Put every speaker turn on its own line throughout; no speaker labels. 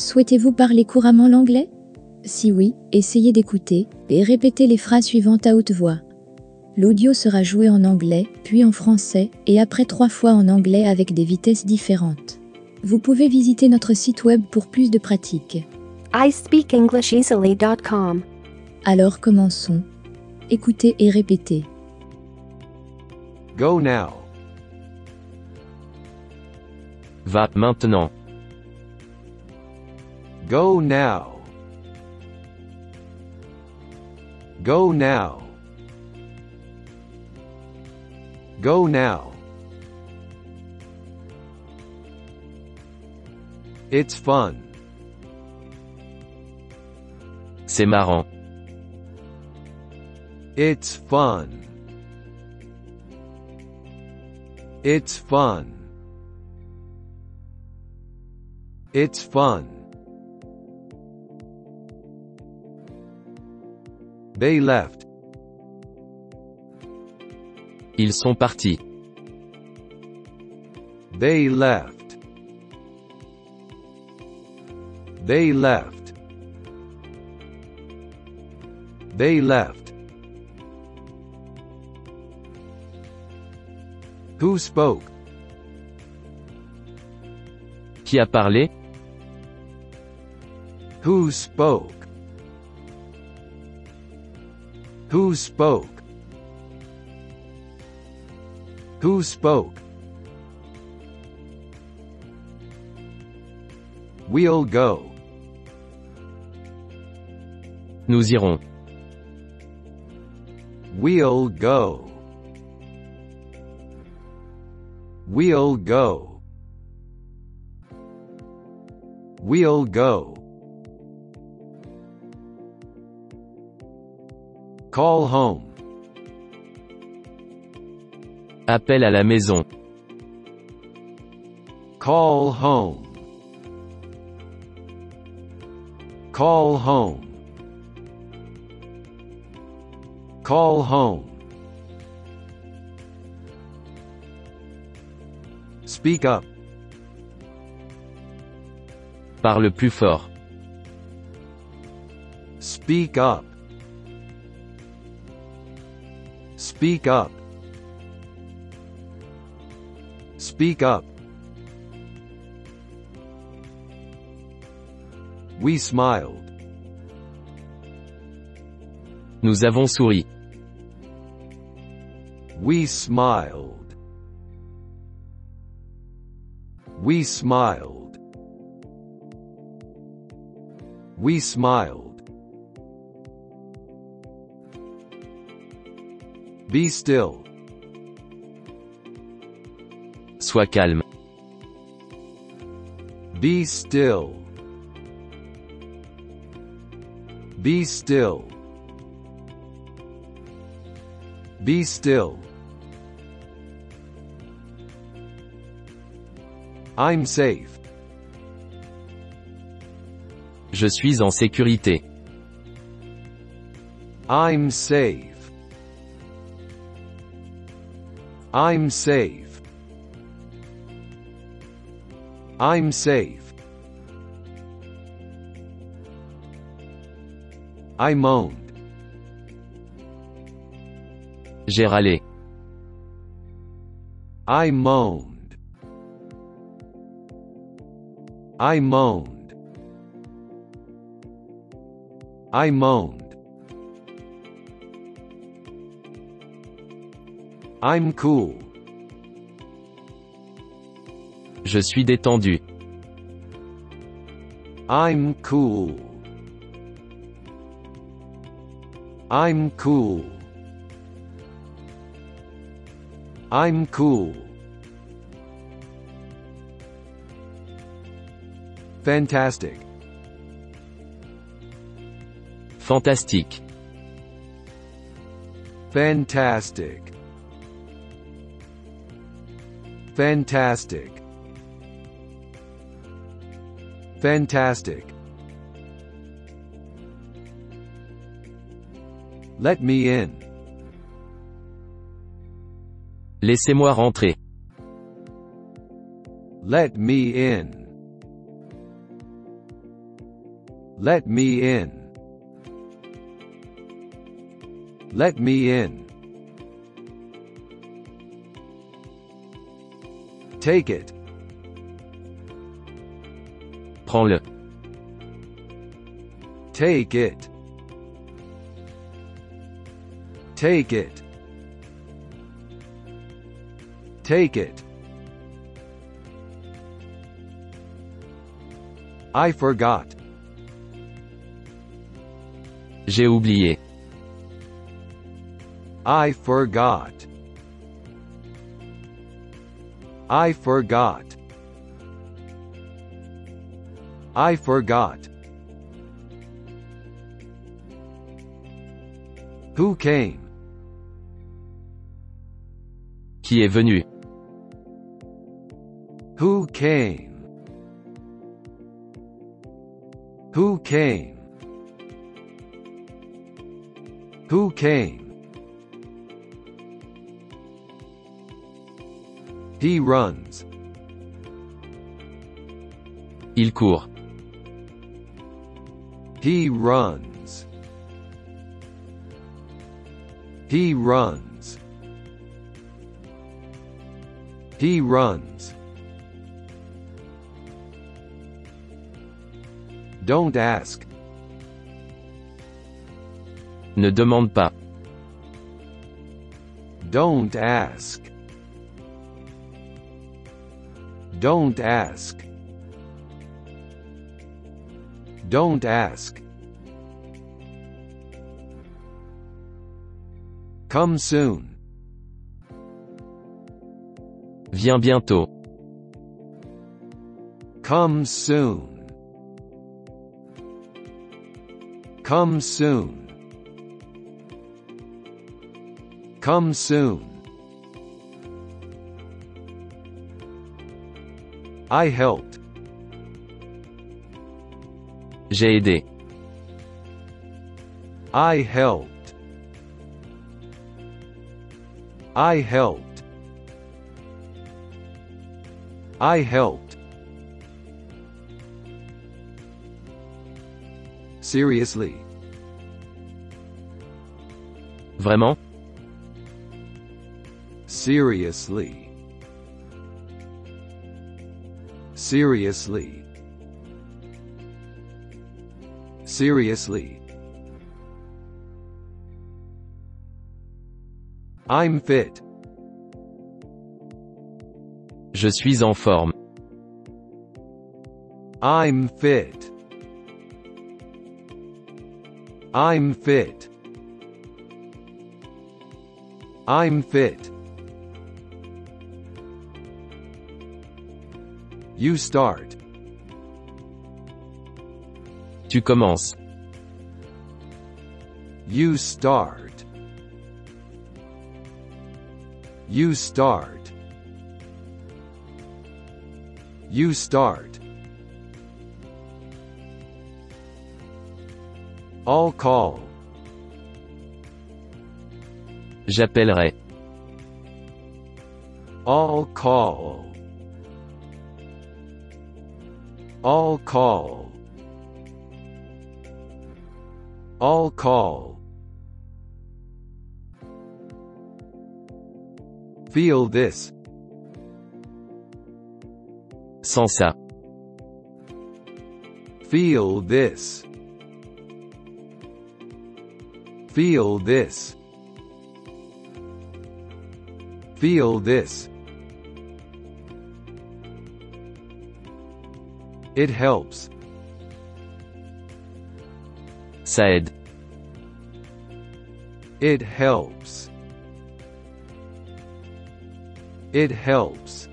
Souhaitez-vous parler couramment l'anglais? Si oui, essayez d'écouter et répétez les phrases suivantes à haute voix. L'audio sera joué en anglais, puis en français, et après trois fois en anglais avec des vitesses différentes. Vous pouvez visiter notre site web pour plus de pratiques.
iSpeakEnglishEasily.com.
Alors commençons. Écoutez et répétez.
Go now.
Va maintenant.
Go now. Go now. Go now. It's fun.
C'est marrant.
It's fun. It's fun. It's fun. They left.
Ils sont partis.
They left. They left. They left. Who spoke?
Qui a parlé
Who spoke? Who spoke? Who spoke? We'll go.
Nous irons.
We'll go. We'll go. We'll go. Call home.
Appel à la maison.
Call home. Call home. Call home. Speak up.
Parle plus fort.
Speak up. Speak up. Speak up. We smiled.
Nous avons souri.
We smiled. We smiled. We smiled. Be still.
Sois calme.
Be still. Be still. Be still. I'm safe.
Je suis en sécurité.
I'm safe. I'm safe. I'm safe. I moaned.
J'ai râlé.
I moaned. I moaned. I moaned. I'm cool.
Je suis détendu.
I'm cool. I'm cool. I'm cool. Fantastic.
Fantastique.
Fantastic. Fantastic. Fantastic. Let me in.
Laissez-moi rentrer.
Let me in. Let me in. Let me in. Take it.
Prends-le.
Take it. Take it. Take it. I forgot.
J'ai oublié.
I forgot. I forgot. I forgot. Who came?
Qui est venu
Who came? Who came? Who came? He runs.
Il court.
He runs. He runs. He runs. Don't ask.
Ne demande pas.
Don't ask. Don't ask. Don't ask. Come soon.
Viens bientôt.
Come soon. Come soon. Come soon. I helped.
J'ai aidé.
I helped. I helped. I helped. Seriously.
Vraiment
Seriously. Seriously. Seriously. I'm fit.
Je suis en forme.
I'm fit. I'm fit. I'm fit. You start.
Tu commences.
You start. You start. You start. I'll call.
J'appellerai.
I'll call. I'll call. I'll call. Feel this.
Sans ça.
Feel this. Feel this. Feel this. It helps.
Said.
It helps. It helps.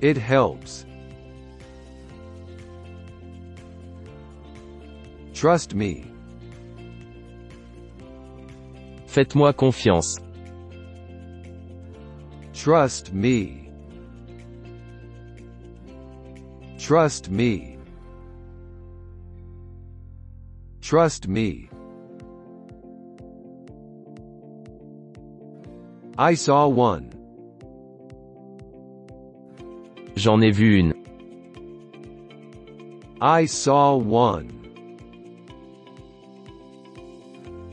It helps. Trust me.
Faites-moi confiance.
Trust me. Trust me. Trust me. I saw one.
J'en ai vu une.
I saw one.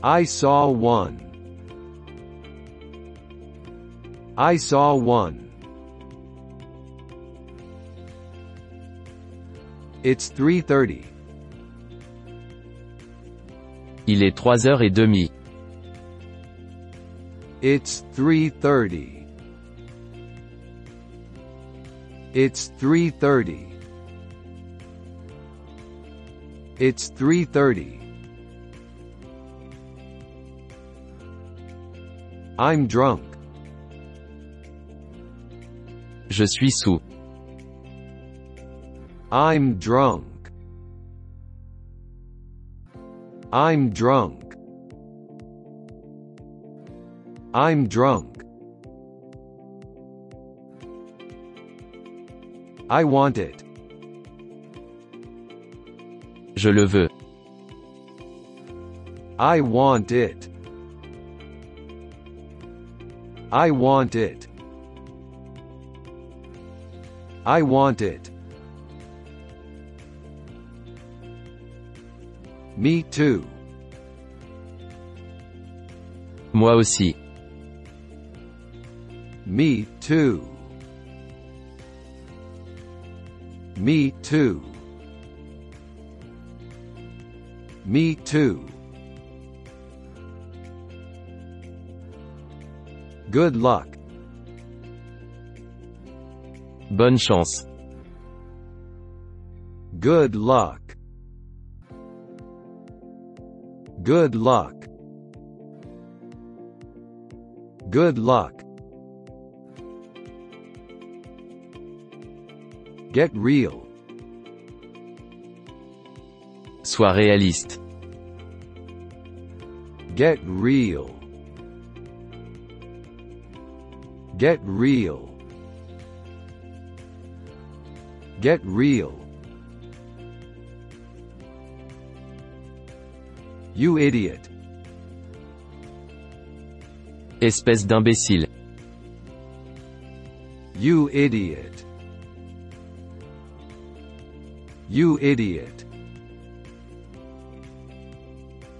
I saw one. I saw one. It's 3:30.
Il est trois heures et demie.
It's 3:30. It's 3:30. It's 3:30. I'm drunk.
Je suis sous.
I'm drunk. I'm drunk. I'm drunk. I want it.
Je le veux.
I want it. I want it. I want it. Me too.
Moi aussi.
Me too. Me too. Me too. Good luck.
Bonne chance.
Good luck. Good luck. Good luck. Get real.
Sois réaliste.
Get real. Get real. Get real. You idiot.
Espèce d'imbécile.
You idiot. You idiot.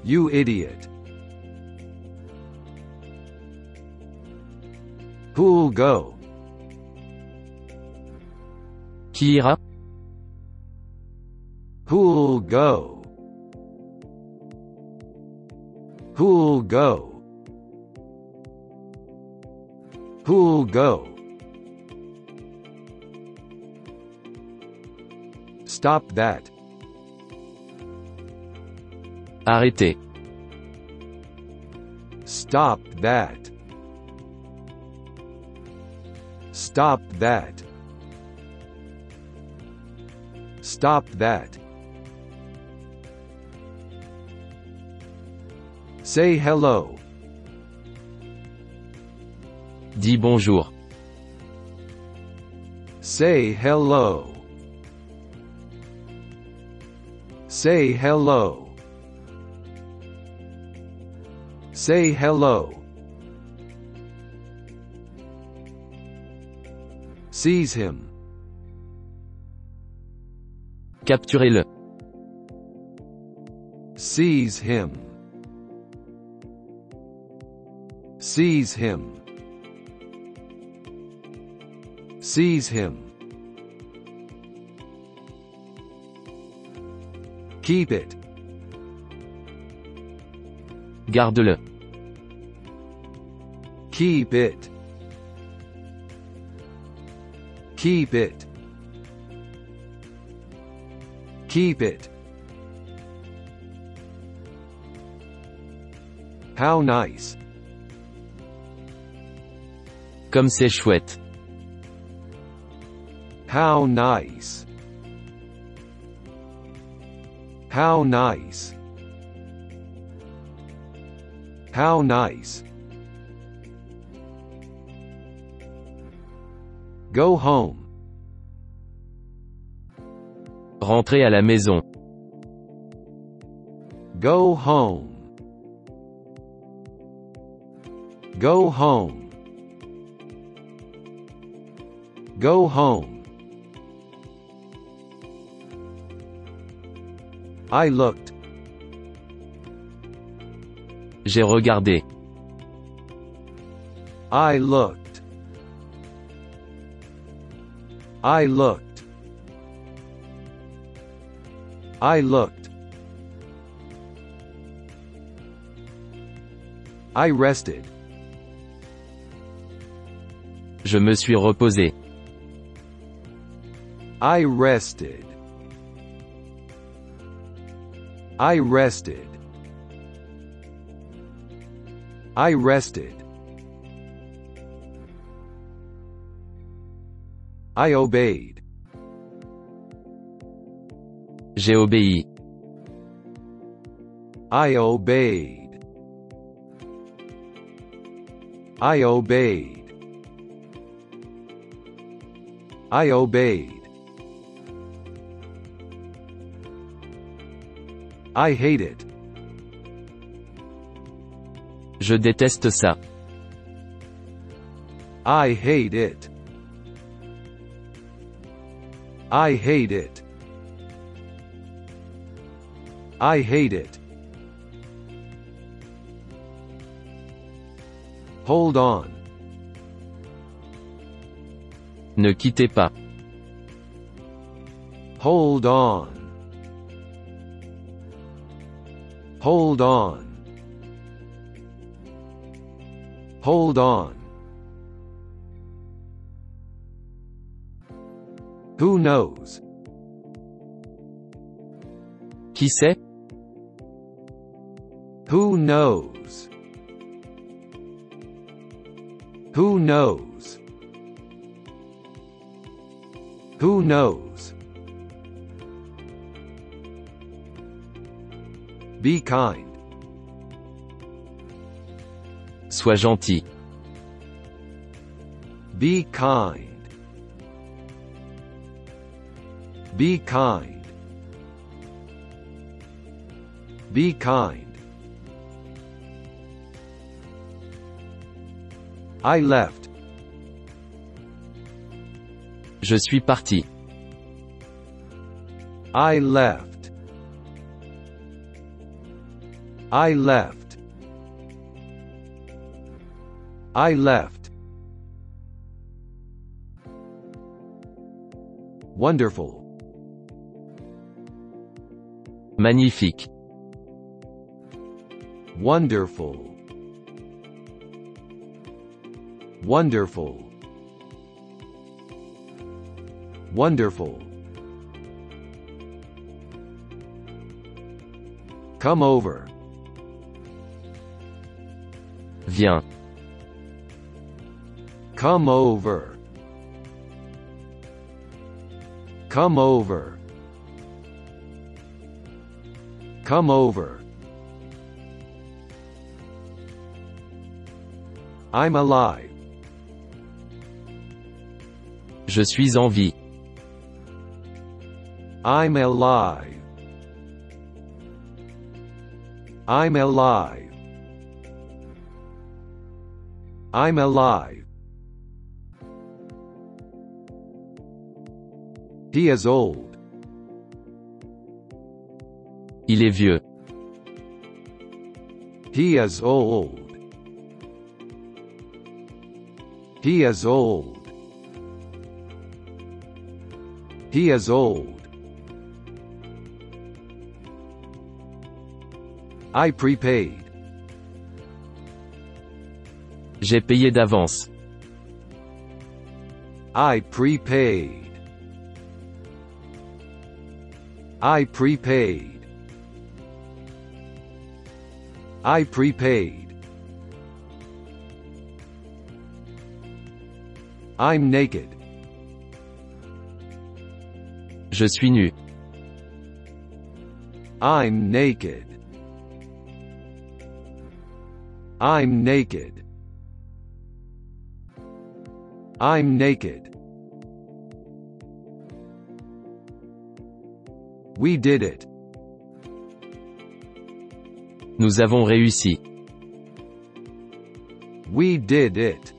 You idiot. Who'll go?
Qui ira?
Who'll go? Who'll go? Who'll go? Stop that.
Arrêtez.
Stop that. Stop that. Stop that. Say hello.
Dis bonjour.
Say hello. Say hello. Say hello. Seize him.
Capturez-le.
Seize him. Seize him. Seize him. Keep it.
Garde-le.
Keep it. Keep it. Keep it. How nice.
Comme c'est chouette.
How nice. How nice. How nice. Go home.
Rentrez à la maison.
Go home. Go home. Go home. I looked.
J'ai regardé.
I looked. I looked. I looked. I rested.
Je me suis reposé.
I rested. I rested. I rested. I obeyed.
J'ai obéi.
I obeyed. I obeyed. I obeyed. I hate it.
Je déteste ça.
I hate it. I hate it. I hate it. Hold on.
Ne quittez pas.
Hold on. Hold on. Hold on. Who knows?
Qui sait
Who knows? Who knows? Who knows? Be kind.
Sois gentil.
Be kind. Be kind. Be kind. I left.
Je suis parti.
I left. I left. I left. Wonderful.
Magnifique.
Wonderful. Wonderful. Wonderful. Come over.
Viens.
Come over. Come over. Come over. I'm alive.
Je suis en vie.
I'm alive. I'm alive. I'm alive. He is old.
Il est vieux.
He is old. He is old. He is old. I prepaid.
J'ai payé d'avance.
I prepaid. I prepaid. I prepaid. I'm naked.
Je suis nu.
I'm naked. I'm naked. I'm naked. We did it.
Nous avons réussi.
We did it.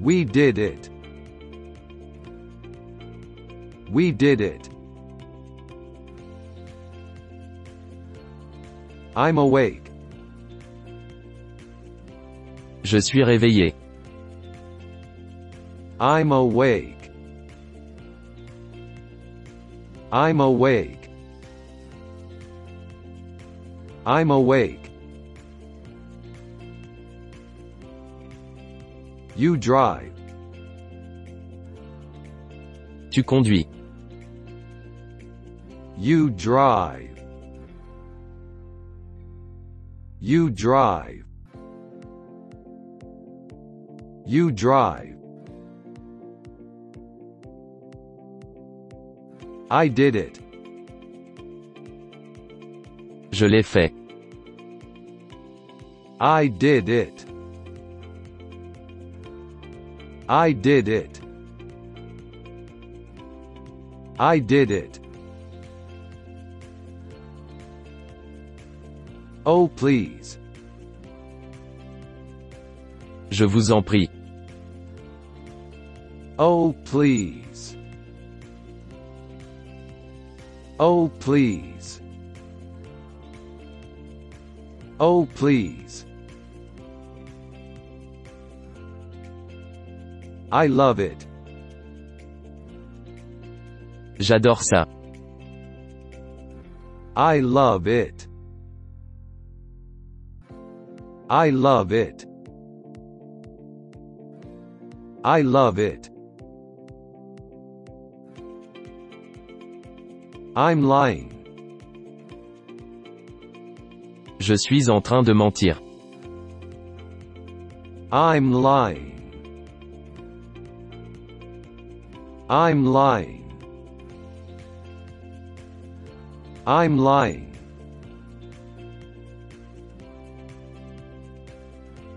We did it. We did it. I'm awake.
Je suis réveillé.
I'm awake. I'm awake. I'm awake. You drive.
Tu conduis.
You drive. You drive. You drive. I did it.
Je l'ai fait.
I did it. I did it. I did it. Oh please.
Je vous en prie.
Oh please. Oh please. Oh please. I love it.
J'adore ça.
I love it. I love it. I love it. I'm lying.
Je suis en train de mentir.
I'm lying. I'm lying. I'm lying.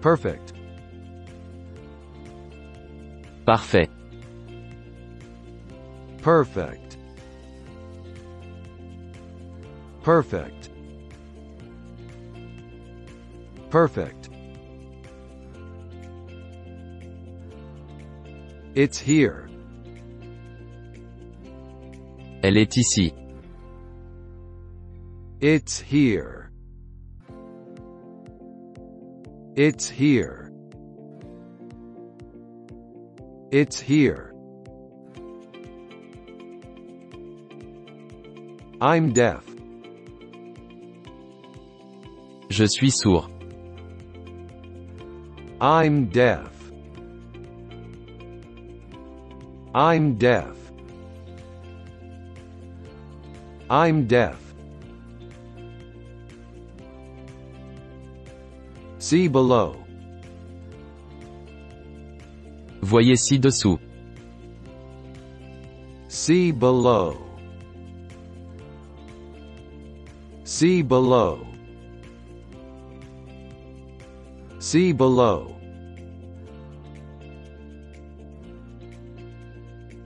Perfect.
Parfait.
Perfect. Perfect. Perfect. It's here.
Elle est ici.
It's here. It's here. It's here. I'm deaf.
Je suis sourd.
I'm deaf. I'm deaf. I'm deaf. See below.
Voyez ci-dessous.
See below. See below. See below.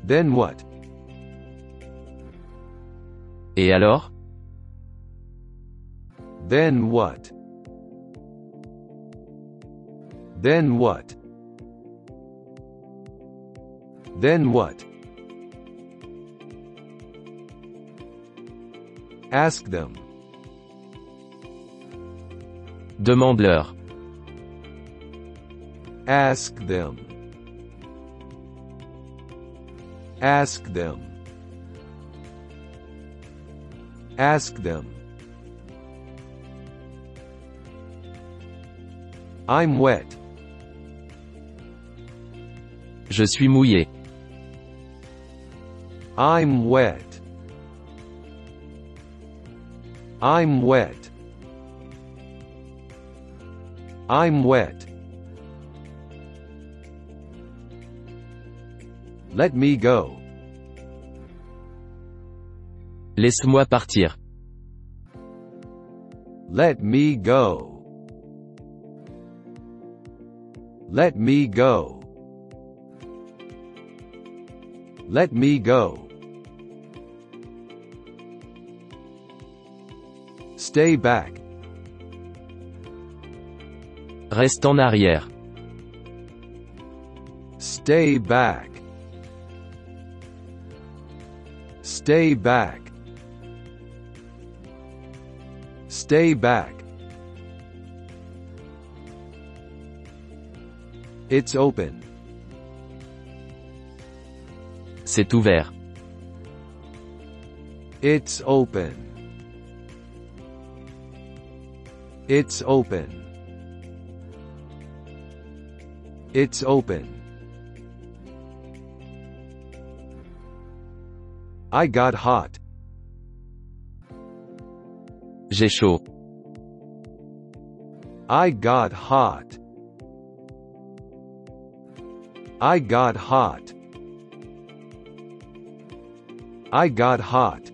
Then what?
Et alors
Then what? Then what? Then what? Ask them.
Demande-leur.
Ask them. Ask them. Ask them. I'm wet.
Je suis mouillé.
I'm wet. I'm wet. I'm wet. Let me go.
Laisse-moi partir.
Let me go. Let me go. Let me go. Stay back.
Reste en arrière.
Stay back. Stay back. Stay back. It's open.
C'est ouvert.
It's open. It's open. It's open. I got hot.
J'ai chaud.
I got hot. I got hot. I got hot.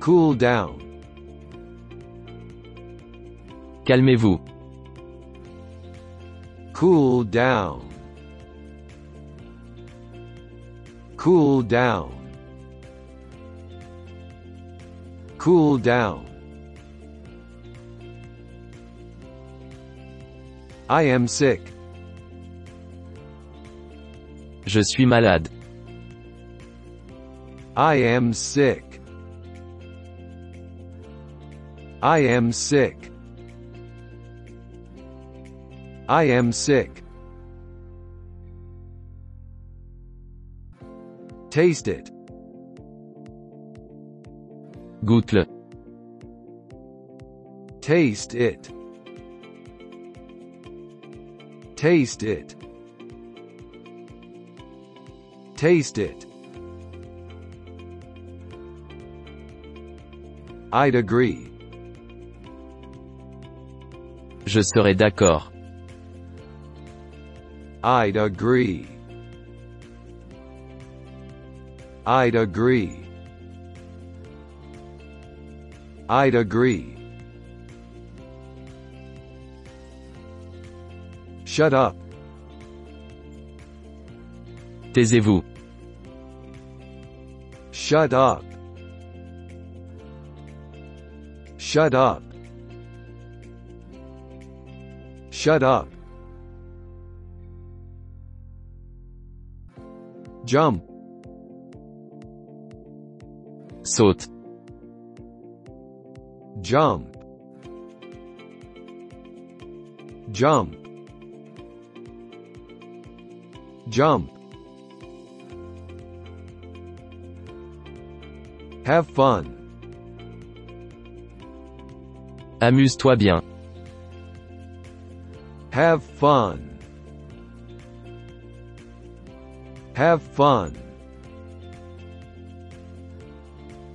Cool down.
Calmez-vous.
Cool down. Cool down. Cool down. I am sick.
Je suis malade.
I am sick. I am sick. I am sick. Taste it.
Goûte-le.
Taste it. Taste it. Taste it. I'd agree.
Je serais d'accord.
I'd agree. I'd agree. I'd agree. Shut up.
Taisez-vous.
Shut up. Shut up. Shut up. Jump.
Saute.
Jump. Jump. Jump. Have fun.
Amuse-toi bien.
Have fun. Have fun.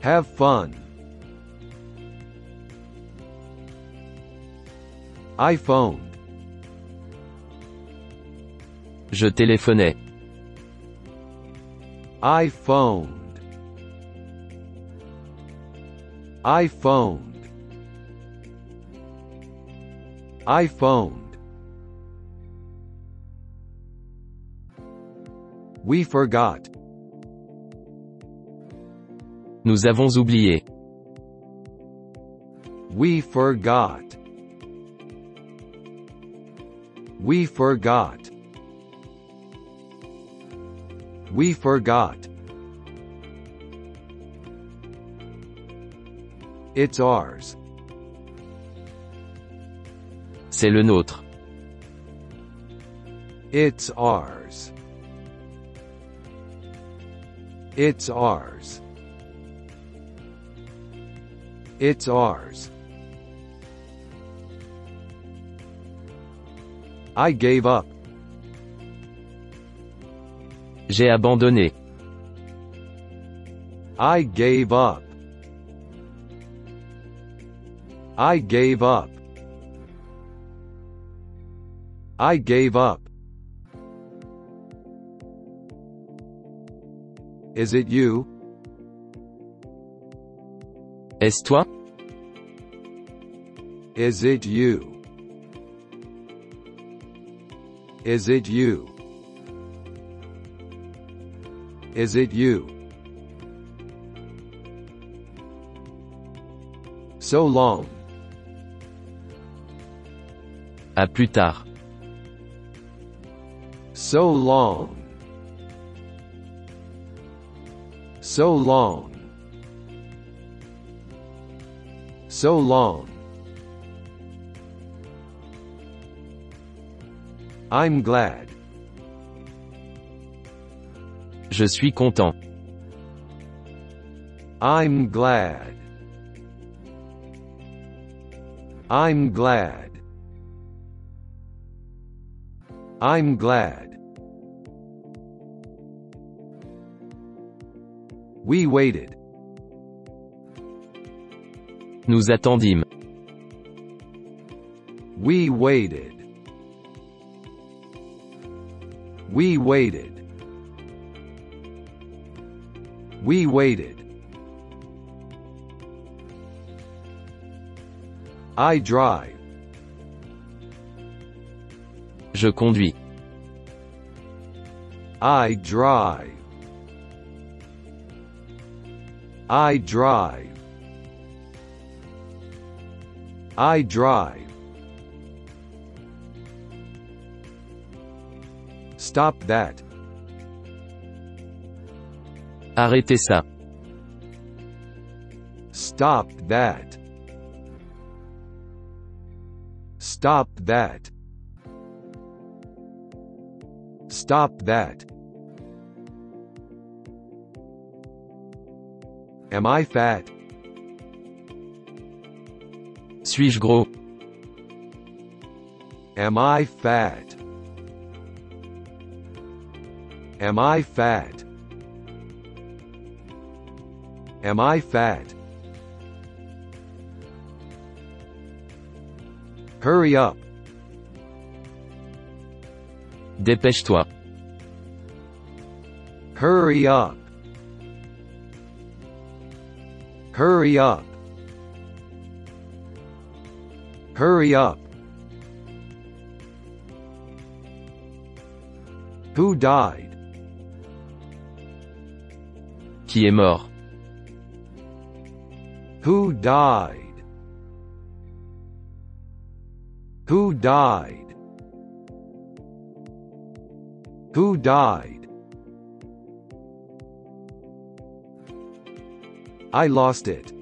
Have fun. I phoned.
Je téléphonais.
I phoned. iPhone. I phoned. We forgot.
Nous avons oublié.
We forgot. We forgot. We forgot. It's ours.
C'est le nôtre.
It's ours. It's ours. It's ours. I gave up.
J'ai abandonné.
I gave up. I gave up. I gave up. Is it you?
Est-ce toi?
Is it you? Is it you? Is it you? So long.
À plus tard.
So long. So long. So long. I'm glad.
Je suis content.
I'm glad. I'm glad. I'm glad. We waited.
Nous attendîmes.
We waited. We waited. We waited. I drive.
Je conduis.
I drive. I drive. I drive. Stop that.
Arrêtez ça.
Stop that. Stop that. Stop that. Am I fat?
Suis-je gros
Am I fat? Am I fat? Am I fat? Hurry up.
Dépêche-toi.
Hurry up. Hurry up. Hurry up. Who died?
Qui est mort
Who died? Who died? Who died? I lost it.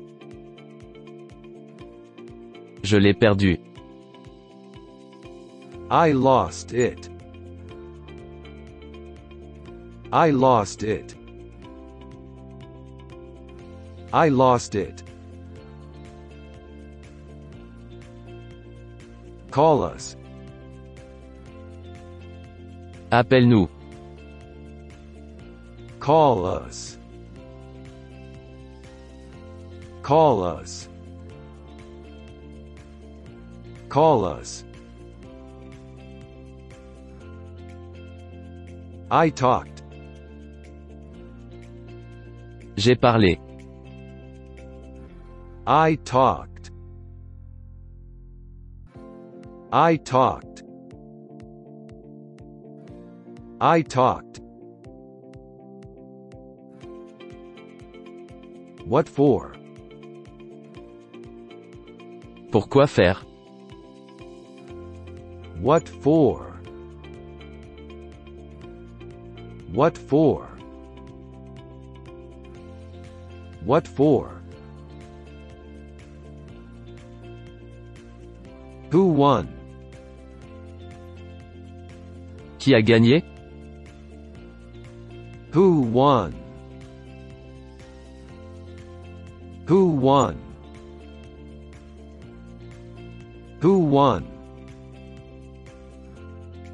Je l'ai perdu.
I lost it. I lost it. I lost it. Call us.
Appelle-nous.
Call us. Call us. Call us. I talked.
J'ai parlé.
I talked. I talked. I talked. What for?
Pourquoi faire
What for? What for? What for? Who won?
Qui a gagné
Who won? Who won? Who won?